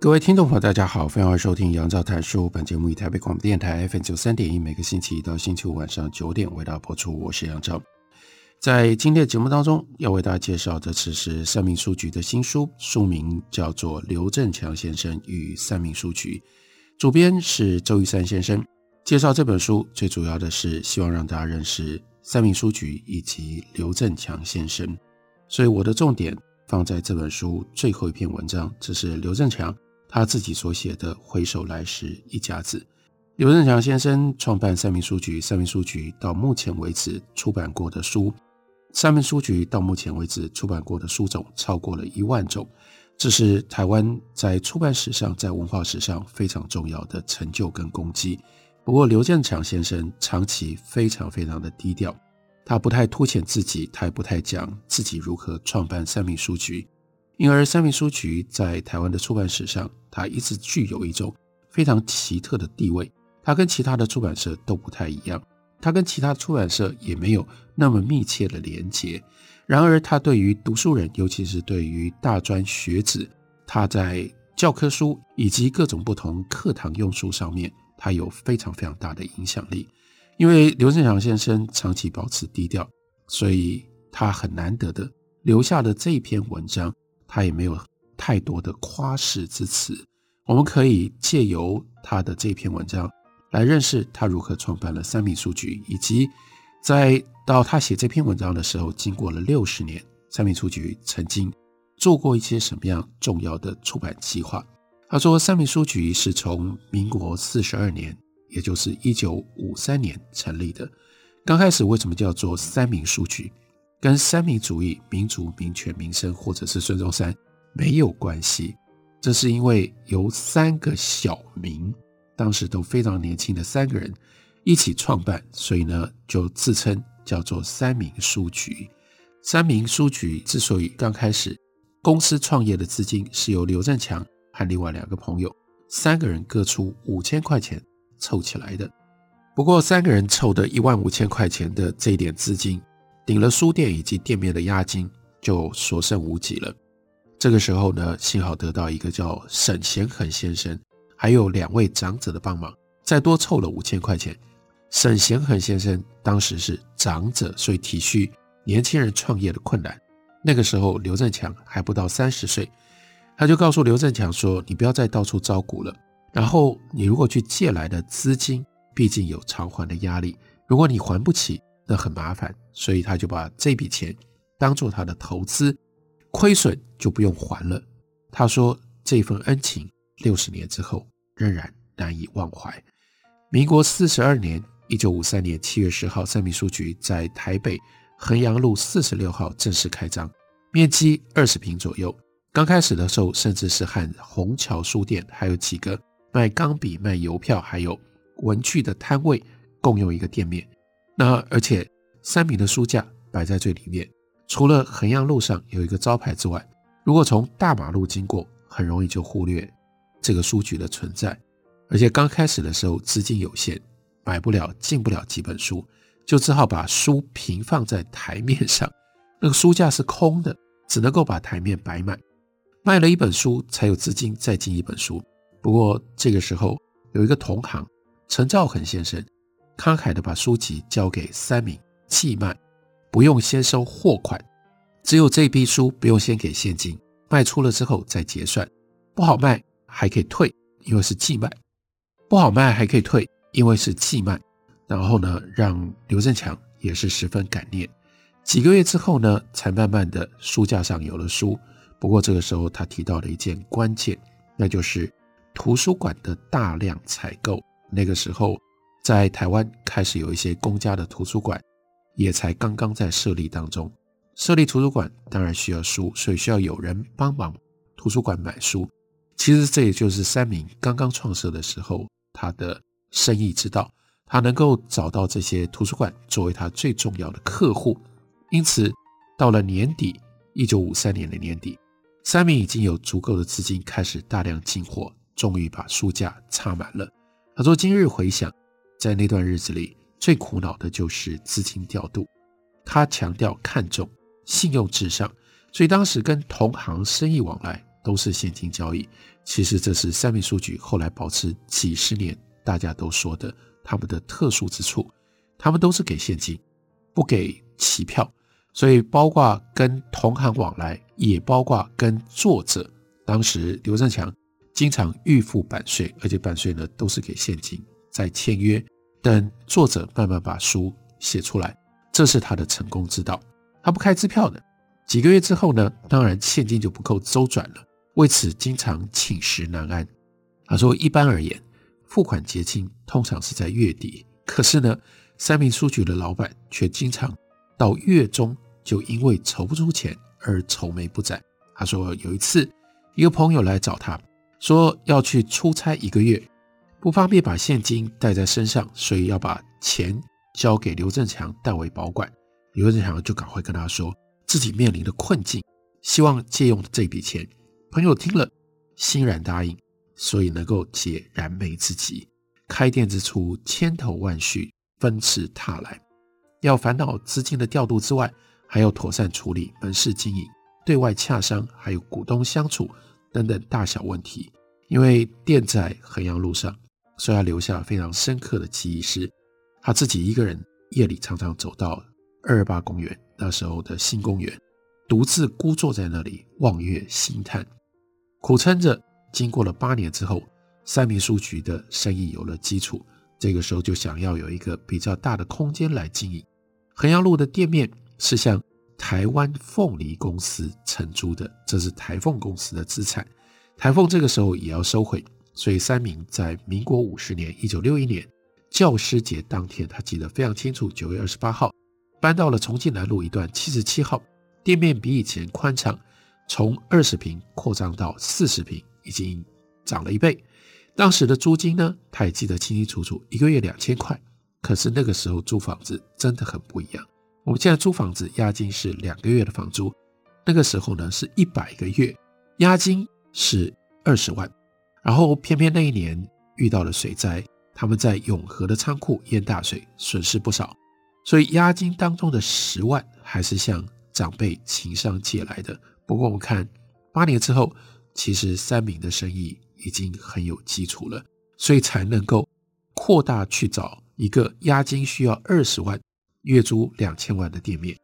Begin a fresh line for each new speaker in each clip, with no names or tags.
各位听众朋友，大家好，欢迎收听杨照谈书。本节目以台北广播电台 FM 九三点一，每个星期一到星期五晚上九点为大家播出。我是杨照。在今天的节目当中，要为大家介绍的此是三民书局的新书，书名叫做《刘振强先生与三民书局》，主编是周玉山先生。介绍这本书最主要的是希望让大家认识三民书局以及刘振强先生，所以我的重点放在这本书最后一篇文章，这是刘振强。他自己所写的《回首来时一家子》，刘振强先生创办三民书局，三民书局到目前为止出版过的书，三民书局到目前为止出版过的书种超过了一万种，这是台湾在出版史上、在文化史上非常重要的成就跟功绩。不过，刘振强先生长期非常非常的低调，他不太凸显自己，他也不太讲自己如何创办三民书局。因而，三民书局在台湾的出版史上，它一直具有一种非常奇特的地位。它跟其他的出版社都不太一样，它跟其他出版社也没有那么密切的连结。然而，它对于读书人，尤其是对于大专学子，它在教科书以及各种不同课堂用书上面，它有非常非常大的影响力。因为刘振强先生长期保持低调，所以他很难得的留下了这一篇文章。他也没有太多的夸饰之词，我们可以借由他的这篇文章来认识他如何创办了三民书局，以及在到他写这篇文章的时候，经过了六十年，三民书局曾经做过一些什么样重要的出版计划。他说，三民书局是从民国四十二年，也就是一九五三年成立的。刚开始为什么叫做三民书局？跟三民主义、民主、民权、民生，或者是孙中山没有关系，这是因为由三个小民，当时都非常年轻的三个人一起创办，所以呢就自称叫做三民书局。三民书局之所以刚开始公司创业的资金是由刘振强和另外两个朋友三个人各出五千块钱凑起来的。不过三个人凑的一万五千块钱的这一点资金。领了书店以及店面的押金，就所剩无几了。这个时候呢，幸好得到一个叫沈贤恒先生，还有两位长者的帮忙，再多凑了五千块钱。沈贤恒先生当时是长者，所以体恤年轻人创业的困难。那个时候刘振强还不到三十岁，他就告诉刘振强说：“你不要再到处招股了。然后你如果去借来的资金，毕竟有偿还的压力，如果你还不起。”那很麻烦，所以他就把这笔钱当做他的投资，亏损就不用还了。他说这份恩情六十年之后仍然难以忘怀。民国四十二年，一九五三年七月十号，三民书局在台北衡阳路四十六号正式开张，面积二十坪左右。刚开始的时候，甚至是和虹桥书店还有几个卖钢笔、卖邮票还有文具的摊位共用一个店面。那而且三民的书架摆在最里面，除了衡阳路上有一个招牌之外，如果从大马路经过，很容易就忽略这个书局的存在。而且刚开始的时候资金有限，买不了进不了几本书，就只好把书平放在台面上，那个书架是空的，只能够把台面摆满。卖了一本书才有资金再进一本书。不过这个时候有一个同行陈兆恒先生。慷慨地把书籍交给三民寄卖，不用先收货款，只有这批书不用先给现金，卖出了之后再结算。不好卖还可以退，因为是寄卖；不好卖还可以退，因为是寄卖。然后呢，让刘振强也是十分感念。几个月之后呢，才慢慢的书架上有了书。不过这个时候他提到了一件关键，那就是图书馆的大量采购。那个时候。在台湾开始有一些公家的图书馆，也才刚刚在设立当中，设立图书馆当然需要书，所以需要有人帮忙图书馆买书。其实这也就是三民刚刚创设的时候他的生意之道，他能够找到这些图书馆作为他最重要的客户。因此，到了年底，一九五三年的年底，三民已经有足够的资金开始大量进货，终于把书架插满了。他说：“今日回想，在那段日子里，最苦恼的就是资金调度。他强调看重。”信用至上，所以当时跟同行生意往来都是现金交易。其实这是三民书局后来保持几十年，大家都说的他们的特殊之处。他们都是给现金，不给期票，所以包括跟同行往来，也包括跟作者。当时刘振强经常预付版税，而且版税呢都是给现金，在签约，等作者慢慢把书写出来，这是他的成功之道。他不开支票的，几个月之后呢，当然现金就不够周转了，为此经常寝食难安。他说，一般而言，付款结清通常是在月底，可是呢，三民书局的老板却经常到月中就因为筹不出钱而愁眉不展。他说有一次，一个朋友来找他，说要去出差一个月，不方便把现金带在身上，所以要把钱交给刘振强代为保管。刘振强就赶快跟他说自己面临的困境，希望借用这笔钱。朋友听了，欣然答应，所以能够解燃眉之急。开店之初，千头万绪，纷至沓来，要烦恼资金的调度之外，还要妥善处理门市经营、对外洽商，还有股东相处等等大小问题。因为店在衡阳路上，所以他留下非常深刻的记忆。是他自己一个人夜里常常走到。二二八公园那时候的新公园，独自孤坐在那里望月兴叹，苦撑着。经过了八年之后，三民书局的生意有了基础，这个时候就想要有一个比较大的空间来经营。衡阳路的店面是向台湾凤梨公司承租的，这是台凤公司的资产。台凤这个时候也要收回，所以三明在民国五十年（一九六一年）教师节当天，他记得非常清楚，九月二十八号。搬到了重庆南路一段七十七号，店面比以前宽敞，从二十平扩张到四十平，已经涨了一倍。当时的租金呢，他也记得清清楚楚，一个月两千块。可是那个时候租房子真的很不一样。我们现在租房子押金是两个月的房租，那个时候呢是一百个月，押金是二十万。然后偏偏那一年遇到了水灾，他们在永和的仓库淹大水，损失不少。所以押金当中的十万还是向长辈情商借来的。不过我们看八年之后，其实三明的生意已经很有基础了，所以才能够扩大去找一个押金需要二十万、月租两千万的店面。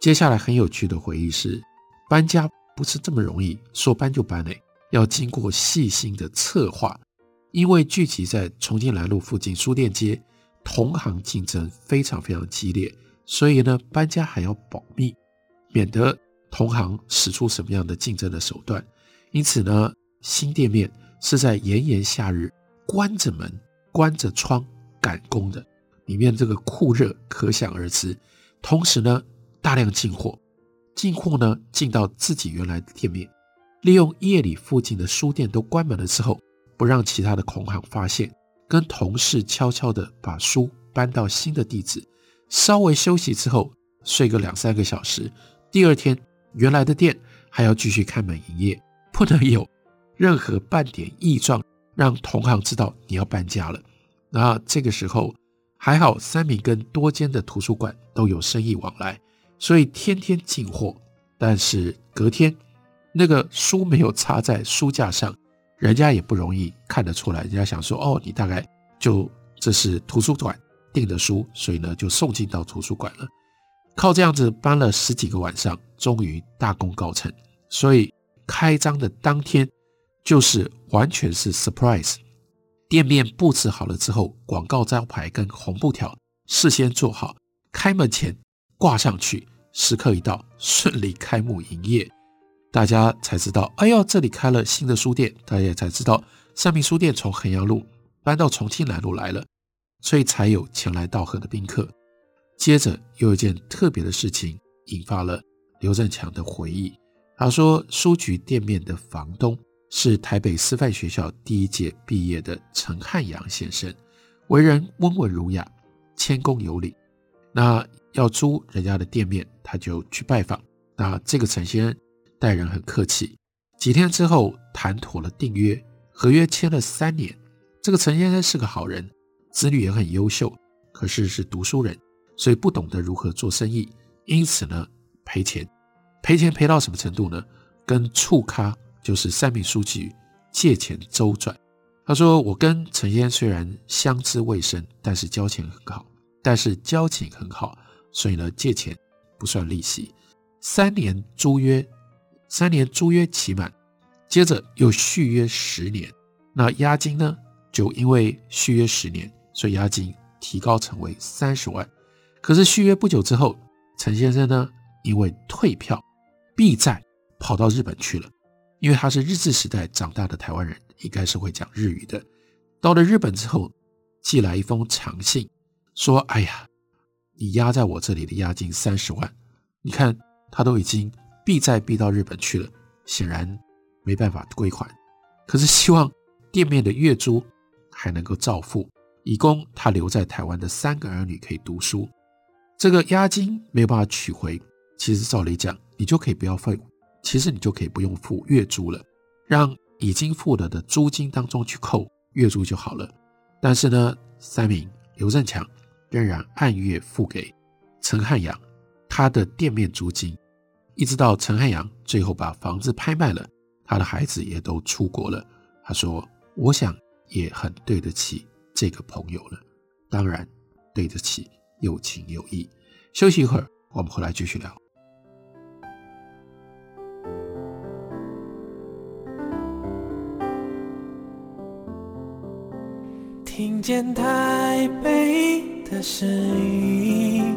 接下来很有趣的回忆是，搬家不是这么容易，说搬就搬嘞，要经过细心的策划，因为聚集在重庆南路附近书店街。同行竞争非常非常激烈，所以呢，搬家还要保密，免得同行使出什么样的竞争的手段。因此呢，新店面是在炎炎夏日关着门、关着窗赶工的，里面这个酷热可想而知。同时呢，大量进货，进货呢进到自己原来的店面，利用夜里附近的书店都关门了之后，不让其他的同行发现。跟同事悄悄地把书搬到新的地址，稍微休息之后睡个两三个小时，第二天原来的店还要继续开门营业，不能有任何半点异状，让同行知道你要搬家了。那这个时候还好，三明跟多间的图书馆都有生意往来，所以天天进货。但是隔天那个书没有插在书架上。人家也不容易看得出来，人家想说哦，你大概就这是图书馆订的书，所以呢就送进到图书馆了。靠这样子搬了十几个晚上，终于大功告成。所以开张的当天就是完全是 surprise，店面布置好了之后，广告招牌跟红布条事先做好，开门前挂上去，时刻一到，顺利开幕营业。大家才知道，哎呦，这里开了新的书店。大家也才知道，三民书店从衡阳路搬到重庆南路来了，所以才有前来道贺的宾客。接着，又一件特别的事情引发了刘振强的回忆。他说，书局店面的房东是台北师范学校第一届毕业的陈汉阳先生，为人温文儒雅、谦恭有礼。那要租人家的店面，他就去拜访。那这个陈先生待人很客气。几天之后谈妥了订约，合约签了三年。这个陈先生是个好人，子女也很优秀，可是是读书人，所以不懂得如何做生意，因此呢赔钱，赔钱赔到什么程度呢？跟处咖就是三民书局借钱周转。他说：“我跟陈先生虽然相知未深，但是交情很好。”但是交情很好，所以呢，借钱不算利息。三年租约，三年租约期满，接着又续约十年。那押金呢？就因为续约十年，所以押金提高成为三十万。可是续约不久之后，陈先生呢，因为退票避债，跑到日本去了。因为他是日治时代长大的台湾人，应该是会讲日语的。到了日本之后，寄来一封长信。说：“哎呀，你压在我这里的押金三十万，你看他都已经避债避到日本去了，显然没办法归还。可是希望店面的月租还能够照付，以供他留在台湾的三个儿女可以读书。这个押金没有办法取回，其实照理讲，你就可以不要付，其实你就可以不用付月租了，让已经付了的租金当中去扣月租就好了。但是呢，三明刘振强。”仍然按月付给陈汉阳他的店面租金，一直到陈汉阳最后把房子拍卖了，他的孩子也都出国了。他说：“我想也很对得起这个朋友了，当然对得起，有情有义。”休息一会儿，我们回来继续聊。
听见台北的声音，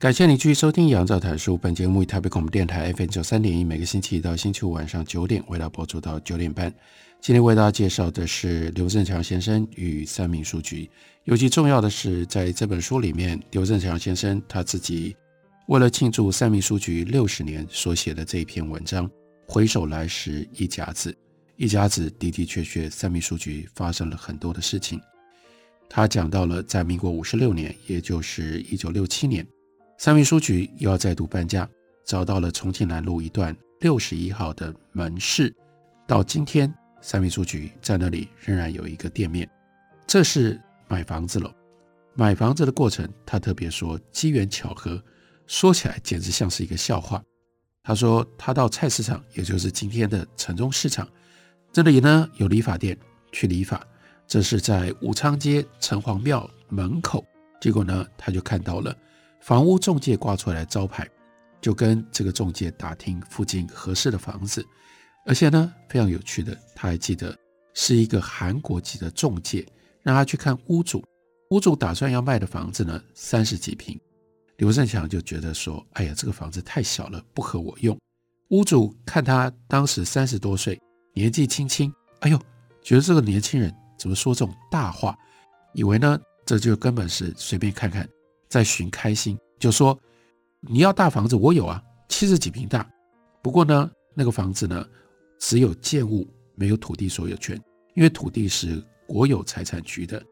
感谢你继续收听《杨照谈书》。本节目以台北广播电台 FM 九三点一，每个星期一到星期五晚上九点为大家播出到九点半。今天为大家介绍的是刘振强先生与三民书局。尤其重要的是，在这本书里面，刘振强先生他自己为了庆祝三民书局六十年所写的这一篇文章，回首来时一甲子，一甲子的的确确，三民书局发生了很多的事情。他讲到了在民国五十六年，也就是一九六七年。三味书局又要再度搬家，找到了重庆南路一段六十一号的门市。到今天，三味书局在那里仍然有一个店面。这是买房子了。买房子的过程，他特别说机缘巧合，说起来简直像是一个笑话。他说他到菜市场，也就是今天的城中市场，这里呢有理发店，去理发。这是在武昌街城隍庙门口，结果呢他就看到了。房屋中介挂出来招牌，就跟这个中介打听附近合适的房子，而且呢非常有趣的，他还记得是一个韩国籍的中介，让他去看屋主，屋主打算要卖的房子呢三十几平，刘振强就觉得说，哎呀这个房子太小了，不合我用。屋主看他当时三十多岁，年纪轻轻，哎呦，觉得这个年轻人怎么说这种大话，以为呢这就根本是随便看看。在寻开心，就说你要大房子，我有啊，七十几平大。不过呢，那个房子呢，只有建物，没有土地所有权，因为土地是国有财产局的，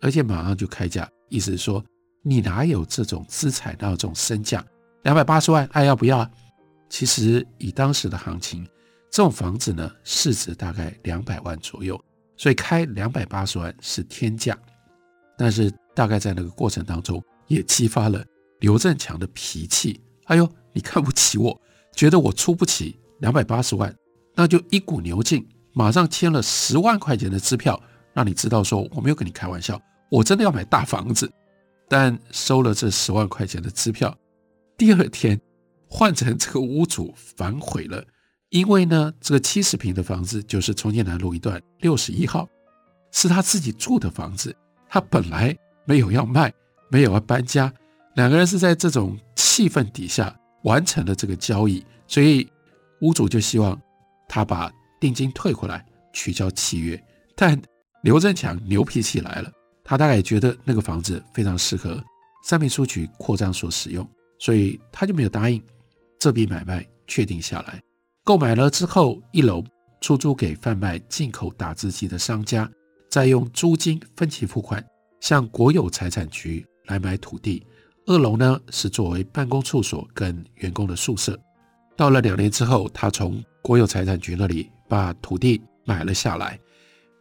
而且马上就开价，意思是说你哪有这种资产，哪有这种身价？两百八十万，爱要不要啊？其实以当时的行情，这种房子呢，市值大概两百万左右，所以开两百八十万是天价。但是大概在那个过程当中，也激发了刘振强的脾气。哎呦，你看不起我，觉得我出不起两百八十万，那就一股牛劲，马上签了十万块钱的支票，让你知道说我没有跟你开玩笑，我真的要买大房子。但收了这十万块钱的支票，第二天换成这个屋主反悔了，因为呢，这个七十平的房子就是重庆南路一段六十一号，是他自己住的房子，他本来没有要卖，没有要搬家，两个人是在这种气氛底下完成了这个交易，所以屋主就希望他把定金退回来，取消契约，但刘振强牛脾气来了。他大概觉得那个房子非常适合三民书局扩张所使用，所以他就没有答应。这笔买卖确定下来，购买了之后，一楼出租给贩卖进口打字机的商家，再用租金分期付款向国有财产局来买土地。二楼呢是作为办公处所跟员工的宿舍。到了两年之后，他从国有财产局那里把土地买了下来，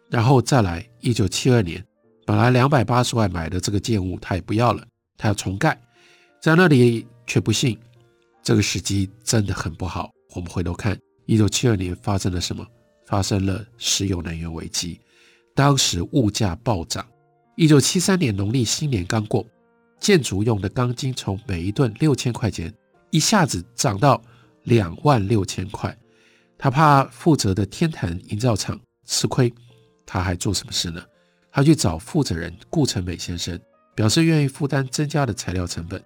然后再来一九七二年。本来两百八十万买的这个建物，他也不要了，他要重盖，在那里却不幸，这个时机真的很不好。我们回头看，一九七二年发生了什么？发生了石油能源危机，当时物价暴涨。一九七三年农历新年刚过，建筑用的钢筋从每一吨六千块钱一下子涨到两万六千块，他怕负责的天坛营造厂吃亏，他还做什么事呢？他去找负责人顾成美先生，表示愿意负担增加的材料成本。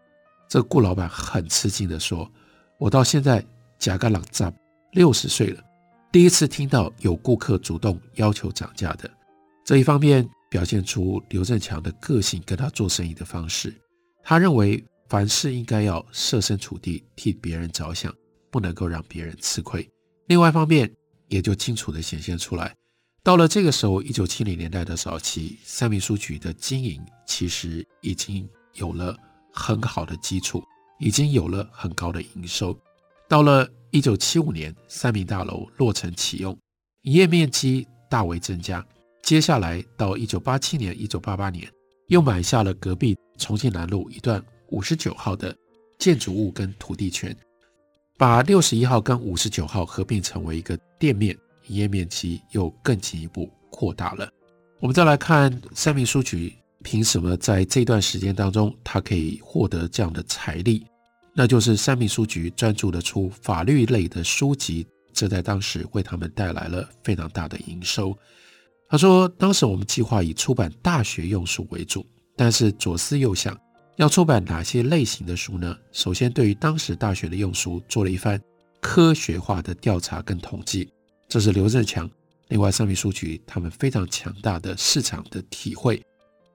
这顾老板很吃惊地说：“我到现在甲干朗站六十岁了，第一次听到有顾客主动要求涨价的。”这一方面表现出刘振强的个性跟他做生意的方式。他认为凡事应该要设身处地替别人着想，不能够让别人吃亏。另外一方面也就清楚地显现出来。到了这个时候，一九七零年代的早期，三民书局的经营其实已经有了很好的基础，已经有了很高的营收。到了一九七五年，三民大楼落成启用，营业面积大为增加。接下来到一九八七年、一九八八年，又买下了隔壁重庆南路一段五十九号的建筑物跟土地权，把六十一号跟五十九号合并成为一个店面。营业面积又更进一步扩大了。我们再来看三民书局凭什么在这段时间当中，他可以获得这样的财力？那就是三民书局专注的出法律类的书籍，这在当时为他们带来了非常大的营收。他说，当时我们计划以出版大学用书为主，但是左思右想，要出版哪些类型的书呢？首先，对于当时大学的用书做了一番科学化的调查跟统计。这是刘振强，另外三民书局他们非常强大的市场的体会、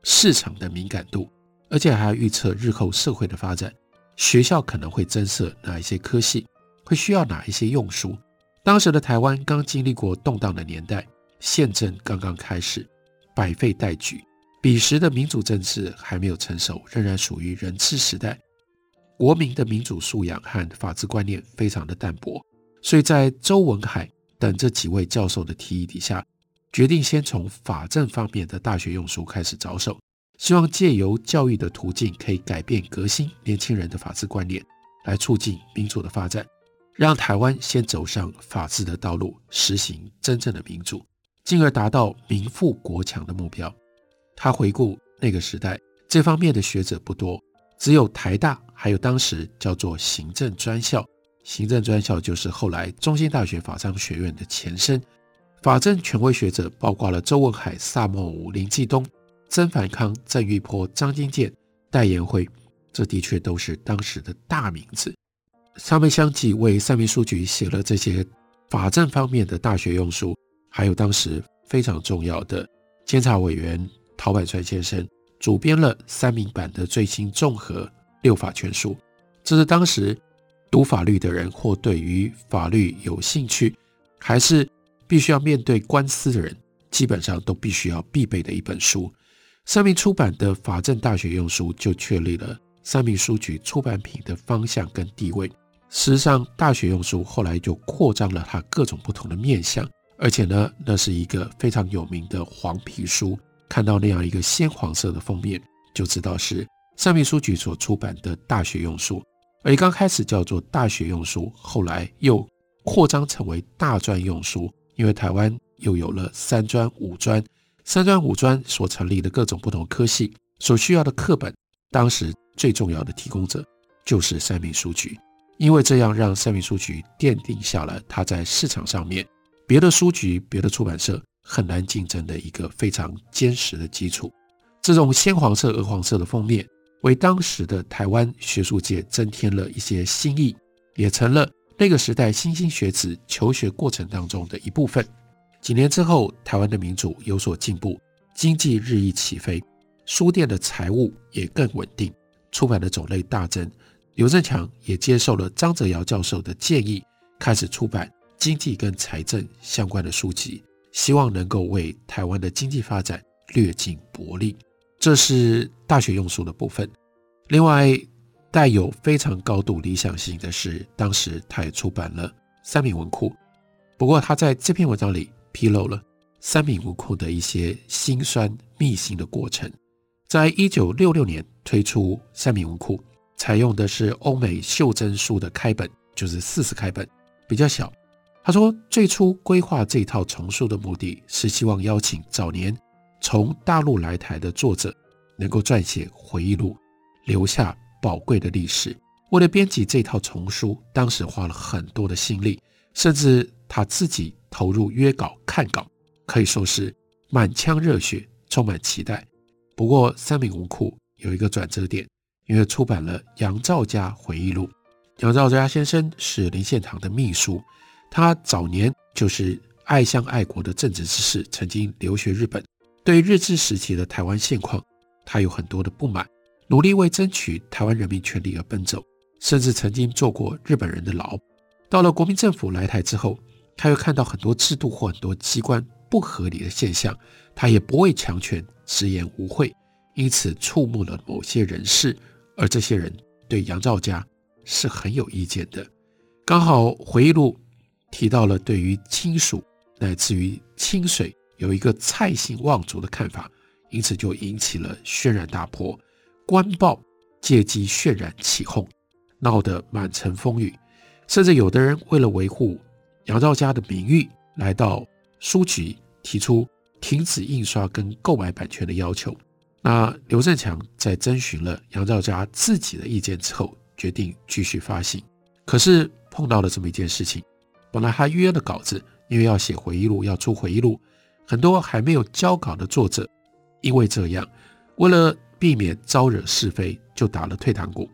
市场的敏感度，而且还要预测日后社会的发展，学校可能会增设哪一些科系，会需要哪一些用书。当时的台湾刚经历过动荡的年代，宪政刚刚开始，百废待举，彼时的民主政治还没有成熟，仍然属于人治时代，国民的民主素养和法治观念非常的淡薄，所以在周文海。等这几位教授的提议底下，决定先从法政方面的大学用书开始着手，希望借由教育的途径，可以改变革新年轻人的法治观念，来促进民主的发展，让台湾先走上法治的道路，实行真正的民主，进而达到民富国强的目标。他回顾那个时代，这方面的学者不多，只有台大，还有当时叫做行政专校。行政专校就是后来中兴大学法商学院的前身，法政权威学者包括了周文海、萨默伍、林继东、曾繁康、郑玉波、张金健、戴延辉，这的确都是当时的大名字。他们相继为三民书局写了这些法政方面的大学用书，还有当时非常重要的监察委员陶板川先生主编了三民版的最新综合六法全书，这是当时。读法律的人，或对于法律有兴趣，还是必须要面对官司的人，基本上都必须要必备的一本书。三民出版的法政大学用书，就确立了三民书局出版品的方向跟地位。事实上，大学用书后来就扩张了它各种不同的面向，而且呢，那是一个非常有名的黄皮书。看到那样一个鲜黄色的封面，就知道是三民书局所出版的大学用书。而刚开始叫做大学用书，后来又扩张成为大专用书，因为台湾又有了三专、五专，三专五专所成立的各种不同科系所需要的课本，当时最重要的提供者就是三民书局，因为这样让三民书局奠定下了它在市场上面别的书局、别的出版社很难竞争的一个非常坚实的基础。这种鲜黄色、鹅黄色的封面，为当时的台湾学术界增添了一些新意，也成了那个时代新兴学子求学过程当中的一部分。几年之后，台湾的民主有所进步，经济日益起飞，书店的财务也更稳定，出版的种类大增。刘振强也接受了张泽尧教授的建议，开始出版经济跟财政相关的书籍，希望能够为台湾的经济发展略尽薄力。这是大学用书的部分。另外，带有非常高度理想性的是，当时他也出版了三民文库。不过，他在这篇文章里。披露了三民文库的一些辛酸秘辛的过程。在一九六六年推出三民文库，采用的是欧美袖珍书的开本，就是四十开本，比较小。他说，最初规划这套丛书的目的是希望邀请早年从大陆来台的作者，能够撰写回忆录，留下宝贵的历史。为了编辑这套丛书，当时花了很多的心力，甚至他自己。投入约稿看稿，可以说是满腔热血，充满期待。不过，三民文库有一个转折点，因为出版了杨肇嘉回忆录。杨肇嘉先生是林献堂的秘书，他早年就是爱乡爱国的正直之士，曾经留学日本，对日治时期的台湾现况，他有很多的不满，努力为争取台湾人民权利而奔走，甚至曾经做过日本人的牢。到了国民政府来台之后，他又看到很多制度或很多机关不合理的现象，他也不畏强权，直言无讳，因此触目了某些人士，而这些人对杨肇嘉是很有意见的。刚好回忆录提到了对于亲属乃至于清水有一个蔡姓望族的看法，因此就引起了轩然大波，官报借机渲染起哄，闹得满城风雨，甚至有的人为了维护。杨肇嘉的名誉来到书局，提出停止印刷跟购买版权的要求。那刘振强在征询了杨肇嘉自己的意见之后，决定继续发行。可是碰到了这么一件事情：本来他约的稿子，因为要写回忆录，要出回忆录，很多还没有交稿的作者，因为这样，为了避免招惹是非，就打了退堂鼓，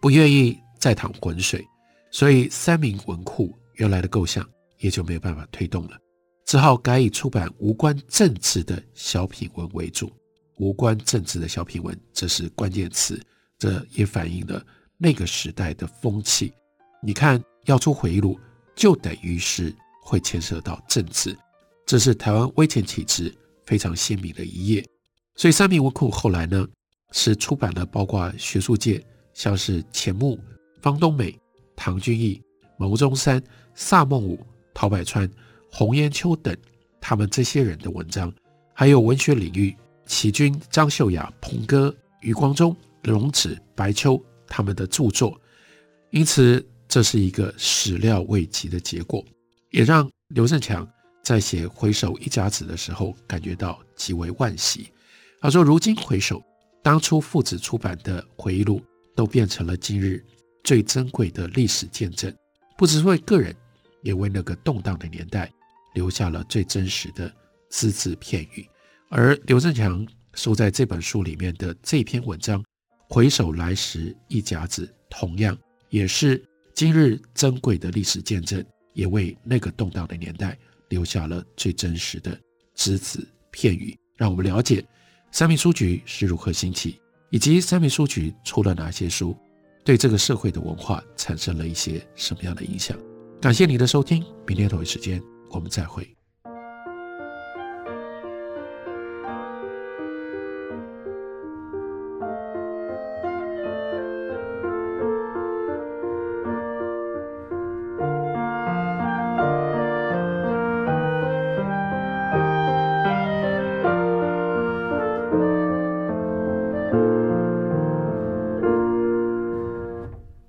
不愿意再淌浑水。所以三民文库。原来的构想也就没有办法推动了，只好改以出版无关政治的小品文为主。无关政治的小品文，这是关键词，这也反映了那个时代的风气。你看，要出回忆录，就等于是会牵涉到政治，这是台湾威权体制非常鲜明的一页。所以三民文库后来呢，是出版了包括学术界，像是钱穆、方东美、唐君毅、牟宗三。萨孟武、陶百川、洪炎秋等，他们这些人的文章，还有文学领域，齐君、张秀雅、鹏哥、余光中、龙子、白秋他们的著作，因此这是一个始料未及的结果，也让刘振强在写《回首一甲子》的时候感觉到极为惋惜。他说：“如今回首，当初父子出版的回忆录，都变成了今日最珍贵的历史见证，不只是为个人。”也为那个动荡的年代留下了最真实的只字片语，而刘振强收在这本书里面的这篇文章《回首来时一甲子》，同样也是今日珍贵的历史见证，也为那个动荡的年代留下了最真实的只字片语，让我们了解三民书局是如何兴起，以及三民书局出了哪些书，对这个社会的文化产生了一些什么样的影响。感谢你的收听，明天同一时间我们再会。